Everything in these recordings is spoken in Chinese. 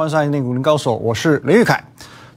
欢迎收看《内股林高手》，我是林玉凯。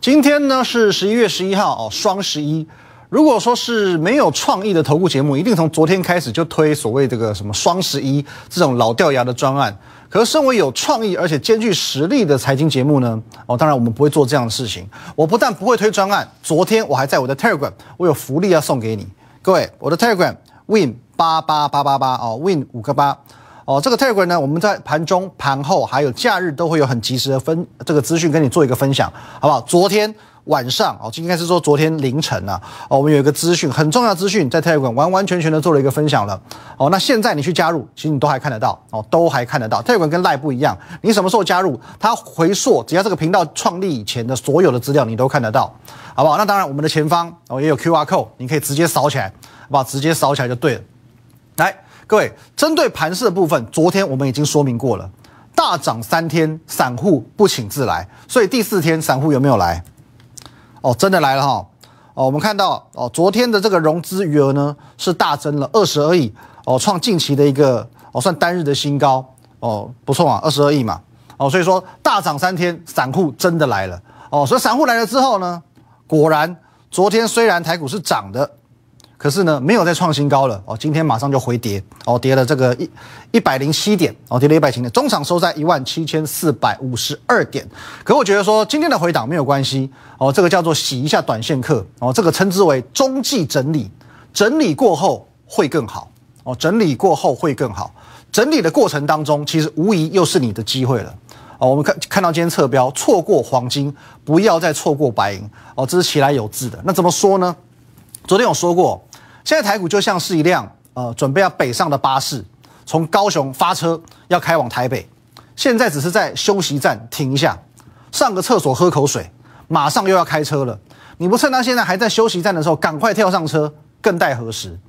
今天呢是十一月十一号哦，双十一。如果说是没有创意的投顾节目，一定从昨天开始就推所谓这个什么双十一这种老掉牙的专案。可是身为有创意而且兼具实力的财经节目呢，哦，当然我们不会做这样的事情。我不但不会推专案，昨天我还在我的 Telegram，我有福利要送给你，各位，我的 Telegram Win 八八八八八哦，Win 五个八。哦，这个 Telegram 呢，我们在盘中、盘后还有假日都会有很及时的分这个资讯跟你做一个分享，好不好？昨天晚上哦，应该是说昨天凌晨啊，哦，我们有一个资讯很重要资讯在 Telegram 完完全全的做了一个分享了。哦，那现在你去加入，其实你都还看得到哦，都还看得到。Telegram 跟 Line 不一样，你什么时候加入，它回溯，只要这个频道创立以前的所有的资料，你都看得到，好不好？那当然，我们的前方哦也有 QR code，你可以直接扫起来，好不好？直接扫起来就对了。来。各位，针对盘市的部分，昨天我们已经说明过了，大涨三天，散户不请自来，所以第四天散户有没有来？哦，真的来了哈！哦，我们看到哦，昨天的这个融资余额呢是大增了二十二亿，哦，创近期的一个哦算单日的新高，哦，不错啊，二十二亿嘛，哦，所以说大涨三天，散户真的来了，哦，所以散户来了之后呢，果然昨天虽然台股是涨的。可是呢，没有再创新高了哦，今天马上就回跌哦，跌了这个一一百零七点哦，跌了一百零点，中场收在一万七千四百五十二点。可我觉得说今天的回档没有关系哦，这个叫做洗一下短线客哦，这个称之为中继整理，整理过后会更好哦，整理过后会更好，整理的过程当中，其实无疑又是你的机会了哦。我们看看到今天侧标，错过黄金，不要再错过白银哦，这是其来有字的。那怎么说呢？昨天有说过。现在台股就像是一辆呃准备要北上的巴士，从高雄发车要开往台北，现在只是在休息站停一下，上个厕所喝口水，马上又要开车了。你不趁他现在还在休息站的时候赶快跳上车，更待何时？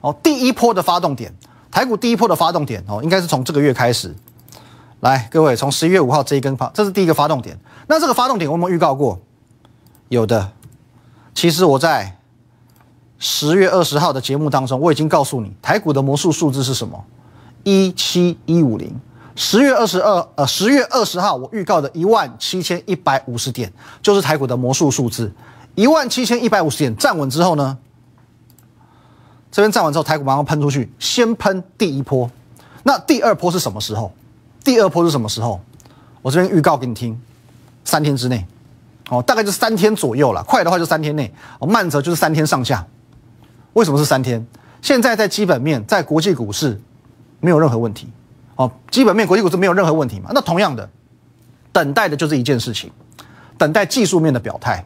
哦，第一波的发动点，台股第一波的发动点哦，应该是从这个月开始。来，各位，从十一月五号这一根发，这是第一个发动点。那这个发动点我们预告过，有的。其实我在。十月二十号的节目当中，我已经告诉你台股的魔术数字是什么，一七一五零。十月二十二，呃，十月二十号我预告的一万七千一百五十点，就是台股的魔术数字。一万七千一百五十点站稳之后呢，这边站稳之后，台股马上喷出去，先喷第一波。那第二波是什么时候？第二波是什么时候？我这边预告给你听，三天之内，哦，大概就三天左右了。快的话就三天内，哦，慢则就是三天上下。为什么是三天？现在在基本面，在国际股市没有任何问题，哦，基本面国际股市没有任何问题嘛？那同样的，等待的就是一件事情，等待技术面的表态。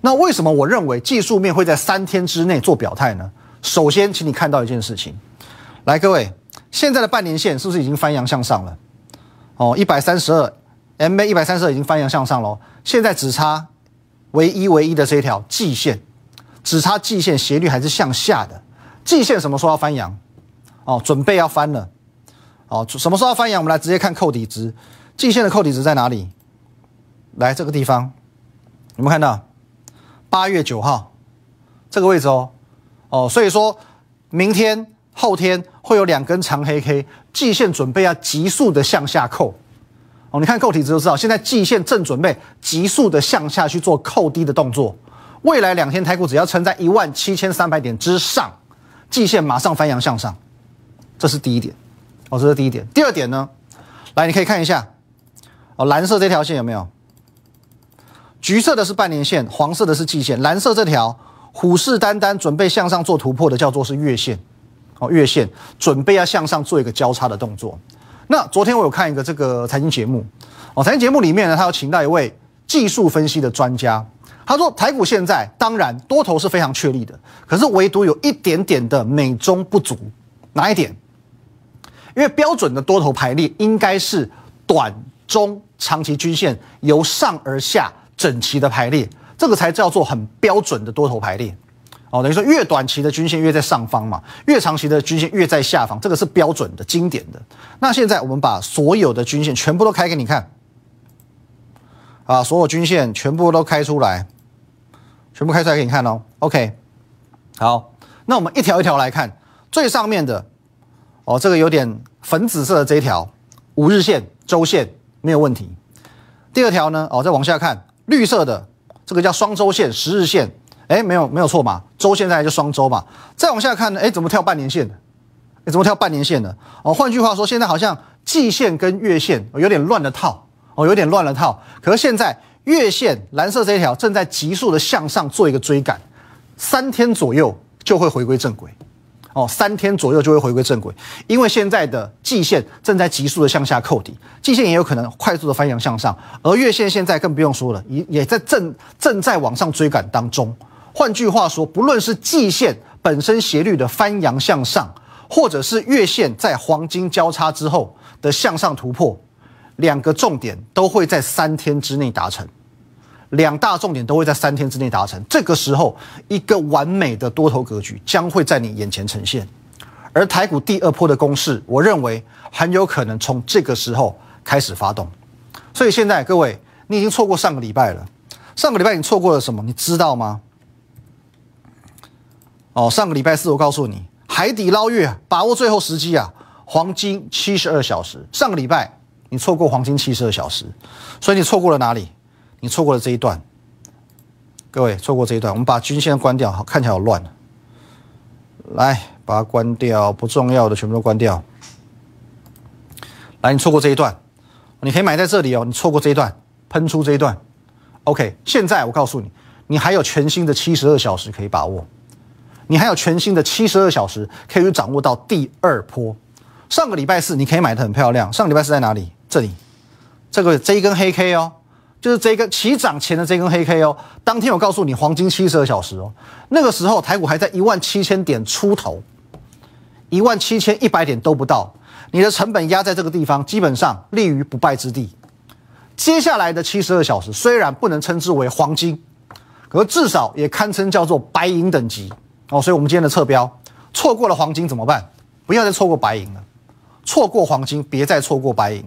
那为什么我认为技术面会在三天之内做表态呢？首先，请你看到一件事情，来，各位，现在的半年线是不是已经翻阳向上了？哦，一百三十二，MA 一百三十二已经翻阳向上喽，现在只差唯一唯一的这一条季线。只差季线斜率还是向下的，季线什么时候要翻阳？哦，准备要翻了。哦，什么时候要翻阳？我们来直接看扣底值，季线的扣底值在哪里？来这个地方，有没有看到？八月九号这个位置哦。哦，所以说明天、后天会有两根长黑 K，季线准备要急速的向下扣。哦，你看扣底值就知道，现在季线正准备急速的向下去做扣低的动作。未来两天台股只要撑在一万七千三百点之上，季线马上翻阳向上，这是第一点。哦，这是第一点。第二点呢，来你可以看一下，哦，蓝色这条线有没有？橘色的是半年线，黄色的是季线，蓝色这条虎视眈眈准备向上做突破的叫做是月线。哦，月线准备要向上做一个交叉的动作。那昨天我有看一个这个财经节目，哦，财经节目里面呢，他有请到一位技术分析的专家。他说：“台股现在当然多头是非常确立的，可是唯独有一点点的美中不足，哪一点？因为标准的多头排列应该是短、中、长期均线由上而下整齐的排列，这个才叫做很标准的多头排列。哦，等于说越短期的均线越在上方嘛，越长期的均线越在下方，这个是标准的、经典的。那现在我们把所有的均线全部都开给你看，啊，所有均线全部都开出来。”全部开出来给你看哦，OK，好，那我们一条一条来看，最上面的哦，这个有点粉紫色的这一条五日线、周线没有问题，第二条呢，哦，再往下看，绿色的这个叫双周线、十日线，哎，没有没有错嘛，周线在就双周嘛。再往下看呢，哎，怎么跳半年线的？哎，怎么跳半年线的？哦，换句话说，现在好像季线跟月线有点乱了套，哦，有点乱了套。可是现在月线蓝色这一条正在急速的向上做一个追赶，三天左右就会回归正轨。哦，三天左右就会回归正轨，因为现在的季线正在急速的向下扣底，季线也有可能快速的翻扬向上，而月线现在更不用说了，也也在正正在往上追赶当中。换句话说，不论是季线本身斜率的翻扬向上，或者是月线在黄金交叉之后的向上突破，两个重点都会在三天之内达成。两大重点都会在三天之内达成，这个时候一个完美的多头格局将会在你眼前呈现。而台股第二波的攻势，我认为很有可能从这个时候开始发动。所以现在各位，你已经错过上个礼拜了。上个礼拜你错过了什么？你知道吗？哦，上个礼拜四我告诉你，海底捞月，把握最后时机啊！黄金七十二小时。上个礼拜你错过黄金七十二小时，所以你错过了哪里？你错过了这一段，各位错过这一段，我们把均线关掉，好看起来好乱。来，把它关掉，不重要的全部都关掉。来，你错过这一段，你可以买在这里哦。你错过这一段，喷出这一段，OK。现在我告诉你，你还有全新的七十二小时可以把握，你还有全新的七十二小时可以去掌握到第二波。上个礼拜四你可以买的很漂亮，上个礼拜四在哪里？这里，这个这一根黑 K 哦。就是这一根起涨前的这根黑 K 哦，当天我告诉你黄金七十二小时哦，那个时候台股还在一万七千点出头，一万七千一百点都不到，你的成本压在这个地方，基本上立于不败之地。接下来的七十二小时虽然不能称之为黄金，可至少也堪称叫做白银等级哦。所以，我们今天的测标错过了黄金怎么办？不要再错过白银了，错过黄金，别再错过白银。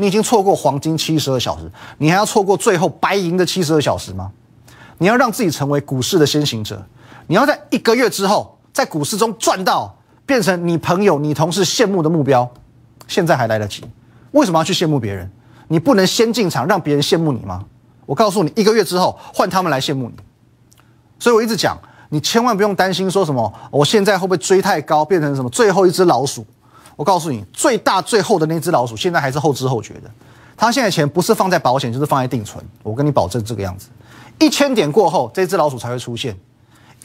你已经错过黄金七十二小时，你还要错过最后白银的七十二小时吗？你要让自己成为股市的先行者，你要在一个月之后在股市中赚到，变成你朋友、你同事羡慕的目标，现在还来得及。为什么要去羡慕别人？你不能先进场让别人羡慕你吗？我告诉你，一个月之后换他们来羡慕你。所以我一直讲，你千万不用担心说什么，我现在会不会追太高，变成什么最后一只老鼠。我告诉你，最大最厚的那只老鼠，现在还是后知后觉的。他现在钱不是放在保险，就是放在定存。我跟你保证，这个样子，一千点过后，这只老鼠才会出现。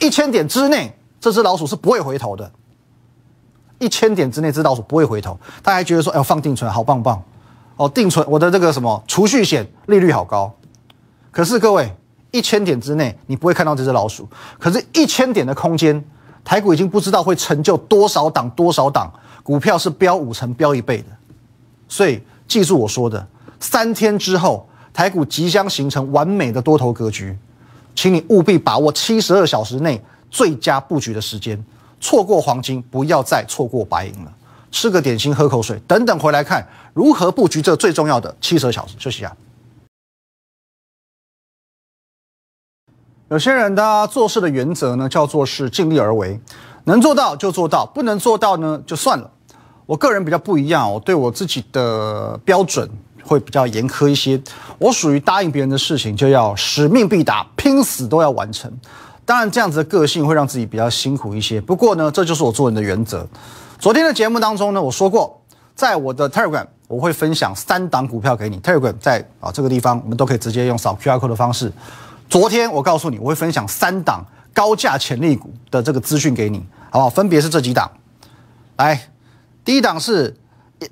一千点之内，这只老鼠是不会回头的。一千点之内，这只老鼠不会回头。他还觉得说，哎，放定存好棒棒。哦，定存，我的这个什么储蓄险利率好高。可是各位，一千点之内，你不会看到这只老鼠。可是，一千点的空间，台股已经不知道会成就多少档多少档。股票是飙五成、飙一倍的，所以记住我说的，三天之后台股即将形成完美的多头格局，请你务必把握七十二小时内最佳布局的时间，错过黄金，不要再错过白银了。吃个点心，喝口水，等等回来看如何布局这最重要的七十二小时。休息一下。有些人的做事的原则呢，叫做是尽力而为，能做到就做到，不能做到呢就算了。我个人比较不一样，我对我自己的标准会比较严苛一些。我属于答应别人的事情就要使命必达，拼死都要完成。当然，这样子的个性会让自己比较辛苦一些。不过呢，这就是我做人的原则。昨天的节目当中呢，我说过，在我的 Telegram 我会分享三档股票给你。Telegram 在啊这个地方，我们都可以直接用扫 QR code 的方式。昨天我告诉你，我会分享三档高价潜力股的这个资讯给你，好不好？分别是这几档，来。第一档是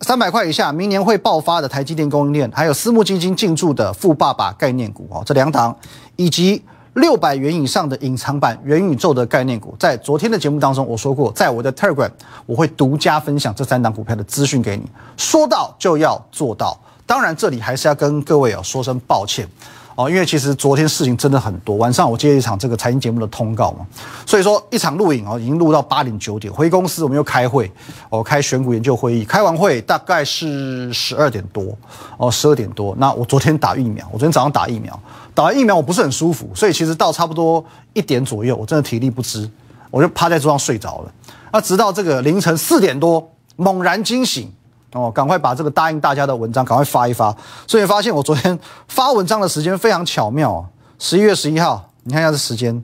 三百块以下，明年会爆发的台积电供应链，还有私募基金进驻的富爸爸概念股哦，这两档，以及六百元以上的隐藏版元宇宙的概念股，在昨天的节目当中我说过，在我的 Telegram 我会独家分享这三档股票的资讯给你，说到就要做到，当然这里还是要跟各位哦说声抱歉。哦，因为其实昨天事情真的很多，晚上我接了一场这个财经节目的通告嘛，所以说一场录影哦，已经录到八点九点，回公司我们又开会，哦，开选股研究会议，开完会大概是十二点多，哦，十二点多，那我昨天打疫苗，我昨天早上打疫苗，打完疫苗我不是很舒服，所以其实到差不多一点左右，我真的体力不支，我就趴在桌上睡着了，那直到这个凌晨四点多猛然惊醒，哦，赶快把这个答应大家的文章赶快发一发。所以发现我昨天发文章的时间非常巧妙啊，十一月十一号，你看一下这时间，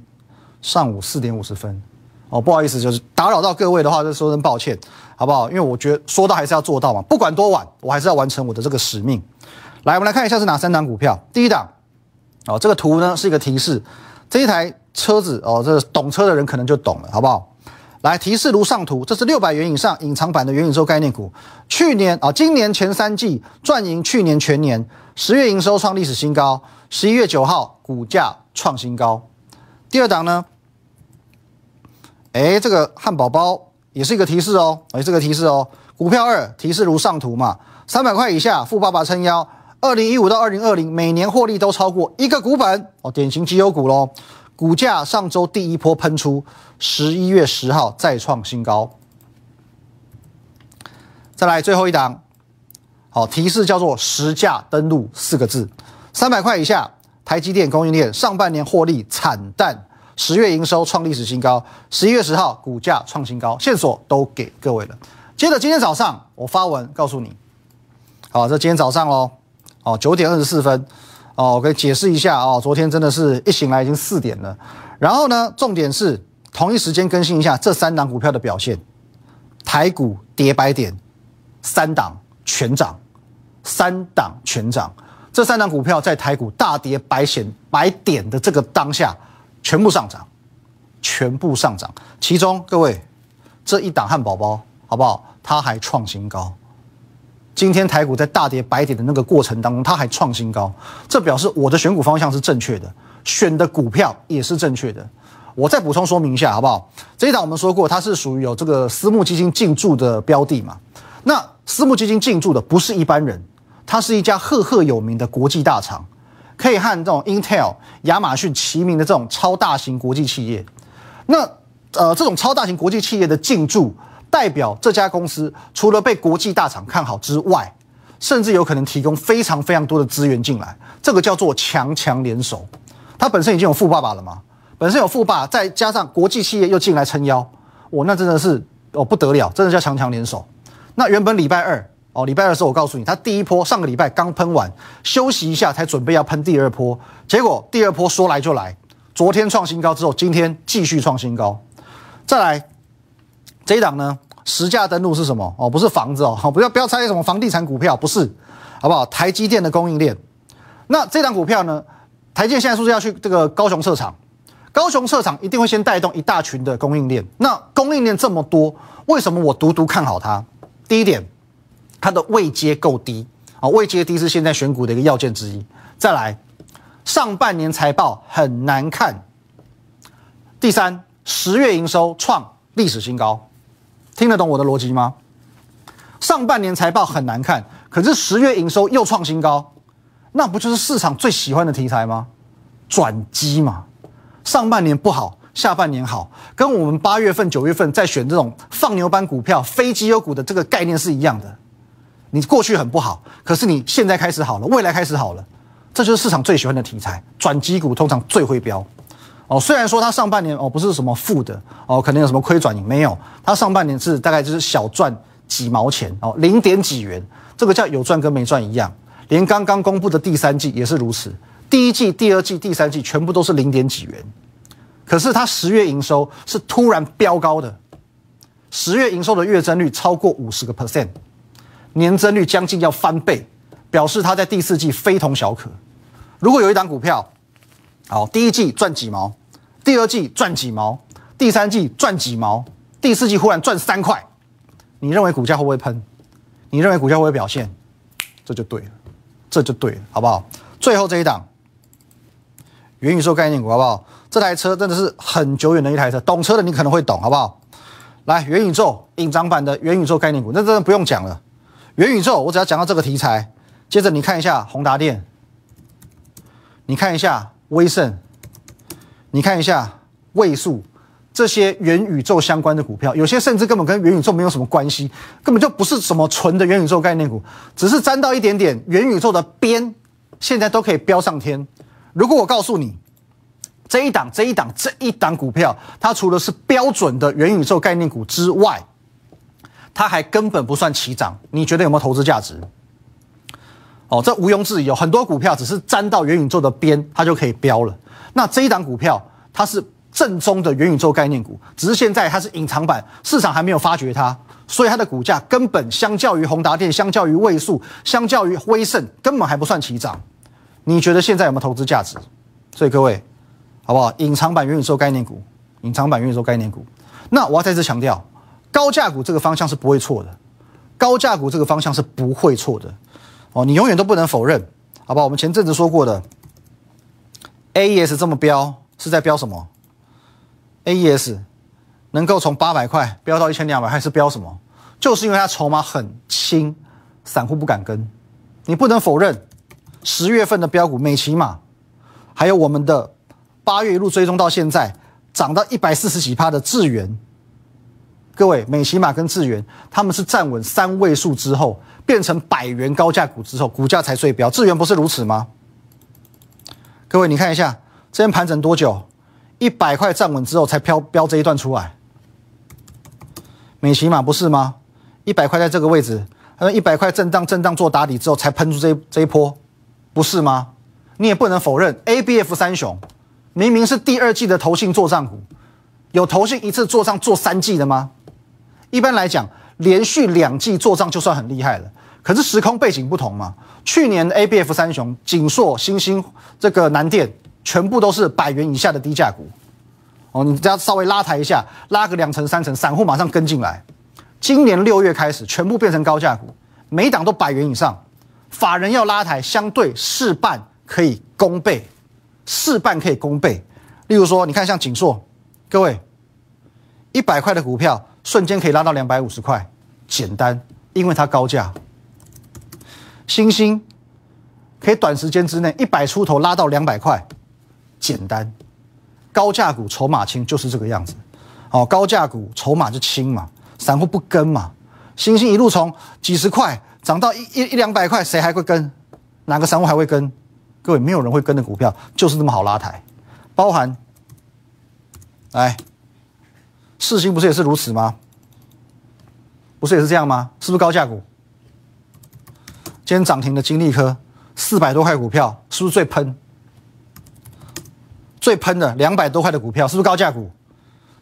上午四点五十分。哦，不好意思，就是打扰到各位的话，就说声抱歉，好不好？因为我觉得说到还是要做到嘛，不管多晚，我还是要完成我的这个使命。来，我们来看一下是哪三档股票。第一档，哦，这个图呢是一个提示，这一台车子哦，这懂车的人可能就懂了，好不好？来，提示如上图，这是六百元以上隐藏版的元宇宙概念股，去年啊，今年前三季赚赢去年全年，十月营收创历史新高，十一月九号股价创新高。第二档呢？哎，这个汉堡包也是一个提示哦，哎，这个提示哦，股票二提示如上图嘛，三百块以下，富爸爸撑腰，二零一五到二零二零每年获利都超过一个股本。哦，典型绩优股喽，股价上周第一波喷出，十一月十号再创新高，再来最后一档，好提示叫做实价登录四个字，三百块以下，台积电供应链上半年获利惨淡。十月营收创历史新高，十一月十号股价创新高，线索都给各位了。接着今天早上我发文告诉你，好，这今天早上喽，哦九点二十四分，哦我可以解释一下哦，昨天真的是一醒来已经四点了。然后呢，重点是同一时间更新一下这三档股票的表现，台股跌百点，三档全涨，三档全涨，这三档股票在台股大跌百险百点的这个当下。全部上涨，全部上涨。其中各位，这一档汉堡包好不好？它还创新高。今天台股在大跌百点的那个过程当中，它还创新高，这表示我的选股方向是正确的，选的股票也是正确的。我再补充说明一下好不好？这一档我们说过，它是属于有这个私募基金进驻的标的嘛？那私募基金进驻的不是一般人，它是一家赫赫有名的国际大厂。可以和这种 Intel、亚马逊齐名的这种超大型国际企业，那呃，这种超大型国际企业的进驻，代表这家公司除了被国际大厂看好之外，甚至有可能提供非常非常多的资源进来，这个叫做强强联手。它本身已经有富爸爸了嘛，本身有富爸，再加上国际企业又进来撑腰，哦，那真的是哦不得了，真的叫强强联手。那原本礼拜二。哦，礼拜二的时候我告诉你，它第一波上个礼拜刚喷完，休息一下才准备要喷第二波，结果第二波说来就来，昨天创新高之后，今天继续创新高。再来这一档呢，实价登录是什么？哦，不是房子哦，不要不要猜什么房地产股票，不是，好不好？台积电的供应链。那这档股票呢，台积电现在是不是要去这个高雄设厂？高雄设厂一定会先带动一大群的供应链。那供应链这么多，为什么我独独看好它？第一点。它的位阶够低啊，位阶低是现在选股的一个要件之一。再来，上半年财报很难看。第三，十月营收创历史新高，听得懂我的逻辑吗？上半年财报很难看，可是十月营收又创新高，那不就是市场最喜欢的题材吗？转机嘛，上半年不好，下半年好，跟我们八月份、九月份在选这种放牛班股票、非绩优股的这个概念是一样的。你过去很不好，可是你现在开始好了，未来开始好了，这就是市场最喜欢的题材。转机股通常最会飙，哦，虽然说它上半年哦不是什么负的哦，可能有什么亏转盈没有，它上半年是大概就是小赚几毛钱哦，零点几元，这个叫有赚跟没赚一样。连刚刚公布的第三季也是如此，第一季、第二季、第三季全部都是零点几元，可是它十月营收是突然飙高的，十月营收的月增率超过五十个 percent。年增率将近要翻倍，表示它在第四季非同小可。如果有一档股票，好，第一季赚几毛，第二季赚几毛，第三季赚几毛，第四季忽然赚三块，你认为股价会不会喷？你认为股价会不会表现？这就对了，这就对了，好不好？最后这一档元宇宙概念股，好不好？这台车真的是很久远的一台车，懂车的你可能会懂，好不好？来，元宇宙隐藏版的元宇宙概念股，那真的不用讲了。元宇宙，我只要讲到这个题材，接着你看一下宏达电，你看一下威盛，你看一下位数，这些元宇宙相关的股票，有些甚至根本跟元宇宙没有什么关系，根本就不是什么纯的元宇宙概念股，只是沾到一点点元宇宙的边，现在都可以飙上天。如果我告诉你，这一档、这一档、这一档股票，它除了是标准的元宇宙概念股之外，它还根本不算起涨，你觉得有没有投资价值？哦，这毋庸置疑，有很多股票只是沾到元宇宙的边，它就可以飙了。那这一档股票，它是正宗的元宇宙概念股，只是现在它是隐藏版，市场还没有发掘它，所以它的股价根本相较于宏达电、相较于位数、相较于威盛，根本还不算起涨。你觉得现在有没有投资价值？所以各位，好不好？隐藏版元宇宙概念股，隐藏版元宇宙概念股。那我要再次强调，高价股这个方向是不会错的，高价股这个方向是不会错的。哦，你永远都不能否认，好吧？我们前阵子说过的，A E S 这么飙是在飙什么？A E S 能够从八百块飙到一千两百，还是飙什么？就是因为它筹码很轻，散户不敢跟。你不能否认，十月份的标股美骑马，还有我们的八月一路追踪到现在涨到一百四十几趴的智源。各位，美骑马跟智源，他们是站稳三位数之后，变成百元高价股之后，股价才最飙。智源不是如此吗？各位，你看一下，这边盘整多久？一百块站稳之后才飘飙这一段出来。美骑马不是吗？一百块在这个位置，呃，一百块震荡震荡做打底之后才喷出这这一波，不是吗？你也不能否认，A B F 三雄明明是第二季的投信做账股，有投信一次做账做三季的吗？一般来讲，连续两季做账就算很厉害了。可是时空背景不同嘛，去年 A B F 三雄、锦硕、星星、这个南电，全部都是百元以下的低价股。哦，你只要稍微拉抬一下，拉个两成三成，散户马上跟进来。今年六月开始，全部变成高价股，每档都百元以上。法人要拉抬，相对事半可以功倍，事半可以功倍。例如说，你看像锦硕，各位，一百块的股票。瞬间可以拉到两百五十块，简单，因为它高价。星星可以短时间之内一百出头拉到两百块，简单。高价股筹码轻就是这个样子，哦，高价股筹码就轻嘛，散户不跟嘛。星星一路从几十块涨到一一一两百块，谁还会跟？哪个散户还会跟？各位，没有人会跟的股票就是这么好拉抬，包含，来。世星不是也是如此吗？不是也是这样吗？是不是高价股？今天涨停的金利科四百多块股票，是不是最喷？最喷的两百多块的股票，是不是高价股？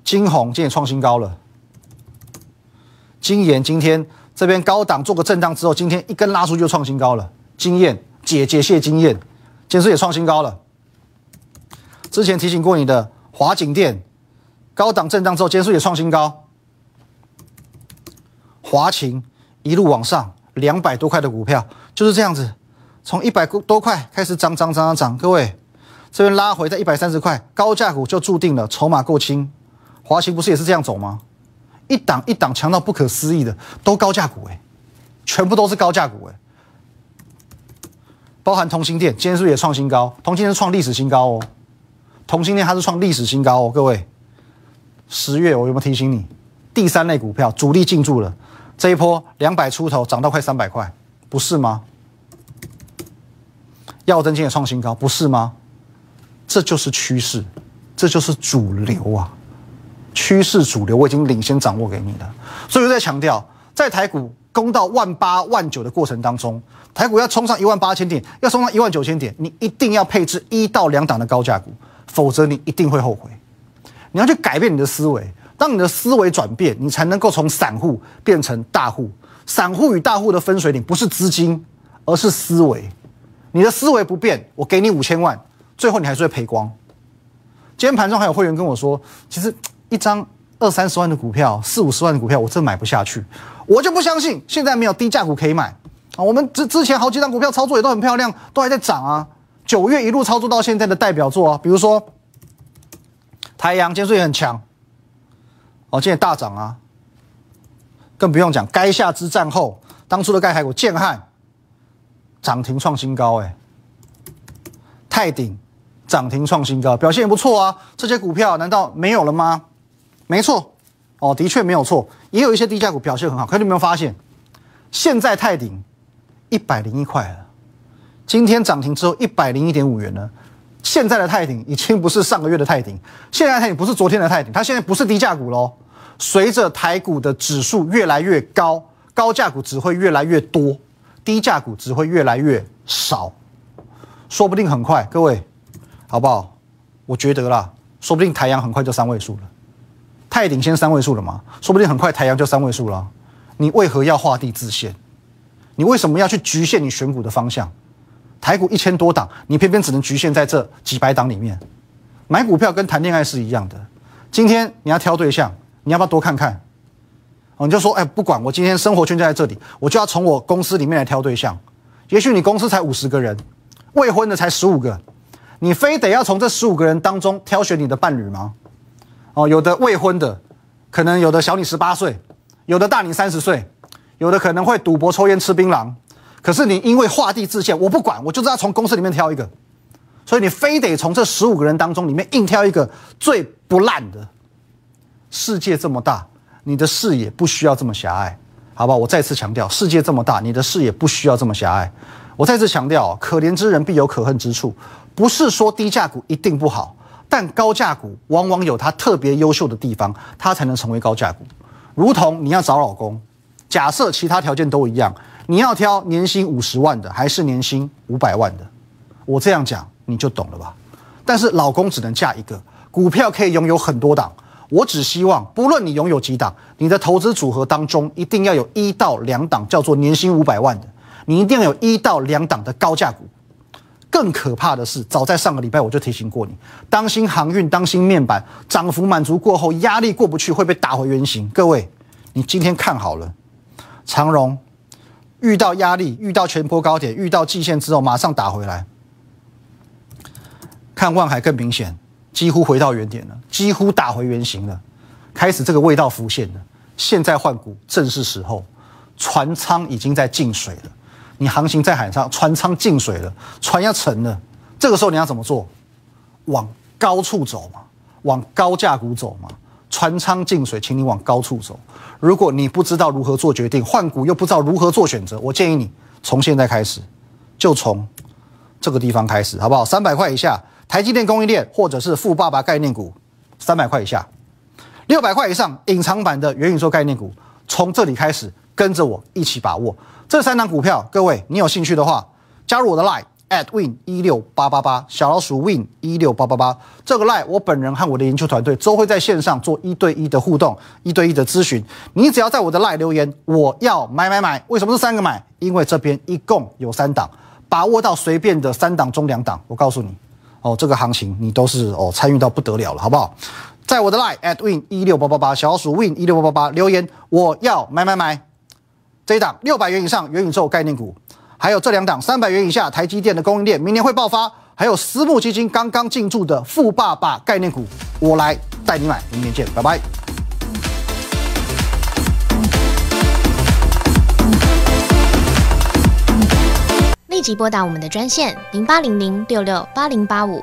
金红今天创新高了。金研今天这边高档做个震荡之后，今天一根拉出就创新高了。经验解解谢经验，今天也创新高了。之前提醒过你的华景店。高档震荡之后，结束也创新高。华勤一路往上，两百多块的股票就是这样子，从一百多块开始涨涨涨涨涨。各位，这边拉回在一百三十块，高价股就注定了筹码够轻。华勤不是也是这样走吗？一档一档强到不可思议的，都高价股哎，全部都是高价股哎。包含同心店，今天是不是也创新高？同心店创历史新高哦，同心店它是创历史新高哦，各位。十月我有没有提醒你？第三类股票主力进驻了，这一波两百出头涨到快三百块，不是吗？耀登今天创新高，不是吗？这就是趋势，这就是主流啊！趋势主流我已经领先掌握给你了，所以我在强调，在台股攻到万八万九的过程当中，台股要冲上一万八千点，要冲上一万九千点，你一定要配置一到两档的高价股，否则你一定会后悔。你要去改变你的思维，当你的思维转变，你才能够从散户变成大户。散户与大户的分水岭不是资金，而是思维。你的思维不变，我给你五千万，最后你还是会赔光。今天盘中还有会员跟我说，其实一张二三十万的股票，四五十万的股票，我真买不下去。我就不相信现在没有低价股可以买啊！我们之之前好几张股票操作也都很漂亮，都还在涨啊。九月一路操作到现在的代表作啊，比如说。太阳今天也很强，哦，今天大涨啊，更不用讲，该下之战后，当初的盖海股建汉涨停创新高，哎，泰鼎涨停创新高，表现也不错啊。这些股票难道没有了吗？没错，哦，的确没有错，也有一些低价股表现很好。可是你有没有发现，现在泰鼎一百零一块了，今天涨停之后一百零一点五元了。现在的泰鼎已经不是上个月的泰鼎，现在泰鼎不是昨天的泰鼎，它现在不是低价股喽。随着台股的指数越来越高，高价股只会越来越多，低价股只会越来越少，说不定很快，各位，好不好？我觉得啦，说不定台阳很快就三位数了，太领先三位数了嘛，说不定很快台阳就三位数了。你为何要画地自限？你为什么要去局限你选股的方向？台股一千多档，你偏偏只能局限在这几百档里面。买股票跟谈恋爱是一样的，今天你要挑对象，你要不要多看看？哦，你就说，哎，不管我今天生活圈就在这里，我就要从我公司里面来挑对象。也许你公司才五十个人，未婚的才十五个。你非得要从这十五个人当中挑选你的伴侣吗？哦，有的未婚的，可能有的小你十八岁，有的大你三十岁，有的可能会赌博、抽烟、吃槟榔。可是你因为画地自限，我不管，我就是要从公司里面挑一个，所以你非得从这十五个人当中里面硬挑一个最不烂的。世界这么大，你的视野不需要这么狭隘，好吧？我再次强调，世界这么大，你的视野不需要这么狭隘。我再次强调，可怜之人必有可恨之处。不是说低价股一定不好，但高价股往往有它特别优秀的地方，它才能成为高价股。如同你要找老公，假设其他条件都一样，你要挑年薪五十万的还是年薪五百万的？我这样讲你就懂了吧？但是老公只能嫁一个，股票可以拥有很多档。我只希望，不论你拥有几档，你的投资组合当中一定要有一到两档叫做年薪五百万的，你一定要有一到两档的高价股。更可怕的是，早在上个礼拜我就提醒过你，当心航运，当心面板，涨幅满足过后，压力过不去，会被打回原形。各位，你今天看好了，长荣遇到压力，遇到全坡高点，遇到季线之后，马上打回来。看万海更明显，几乎回到原点了，几乎打回原形了，开始这个味道浮现了。现在换股正是时候，船舱已经在进水了。你航行在海上，船舱进水了，船要沉了，这个时候你要怎么做？往高处走嘛，往高价股走嘛。船舱进水，请你往高处走。如果你不知道如何做决定，换股又不知道如何做选择，我建议你从现在开始，就从这个地方开始，好不好？三百块以下，台积电供应链或者是富爸爸概念股，三百块以下，六百块以上隐藏版的元宇宙概念股，从这里开始，跟着我一起把握。这三档股票，各位，你有兴趣的话，加入我的 line at win 一六八八八小老鼠 win 一六八八八。这个 line 我本人和我的研究团队都会在线上做一对一的互动，一对一的咨询。你只要在我的 line 留言，我要买买买。为什么是三个买？因为这边一共有三档，把握到随便的三档中两档。我告诉你，哦，这个行情你都是哦参与到不得了了，好不好？在我的 line at win 一六八八八小老鼠 win 一六八八八留言，我要买买买。这一档六百元以上元宇宙概念股，还有这两档三百元以下台积电的供应链，明年会爆发。还有私募基金刚刚进驻的富爸爸概念股，我来带你买。明年见，拜拜。立即拨打我们的专线零八零零六六八零八五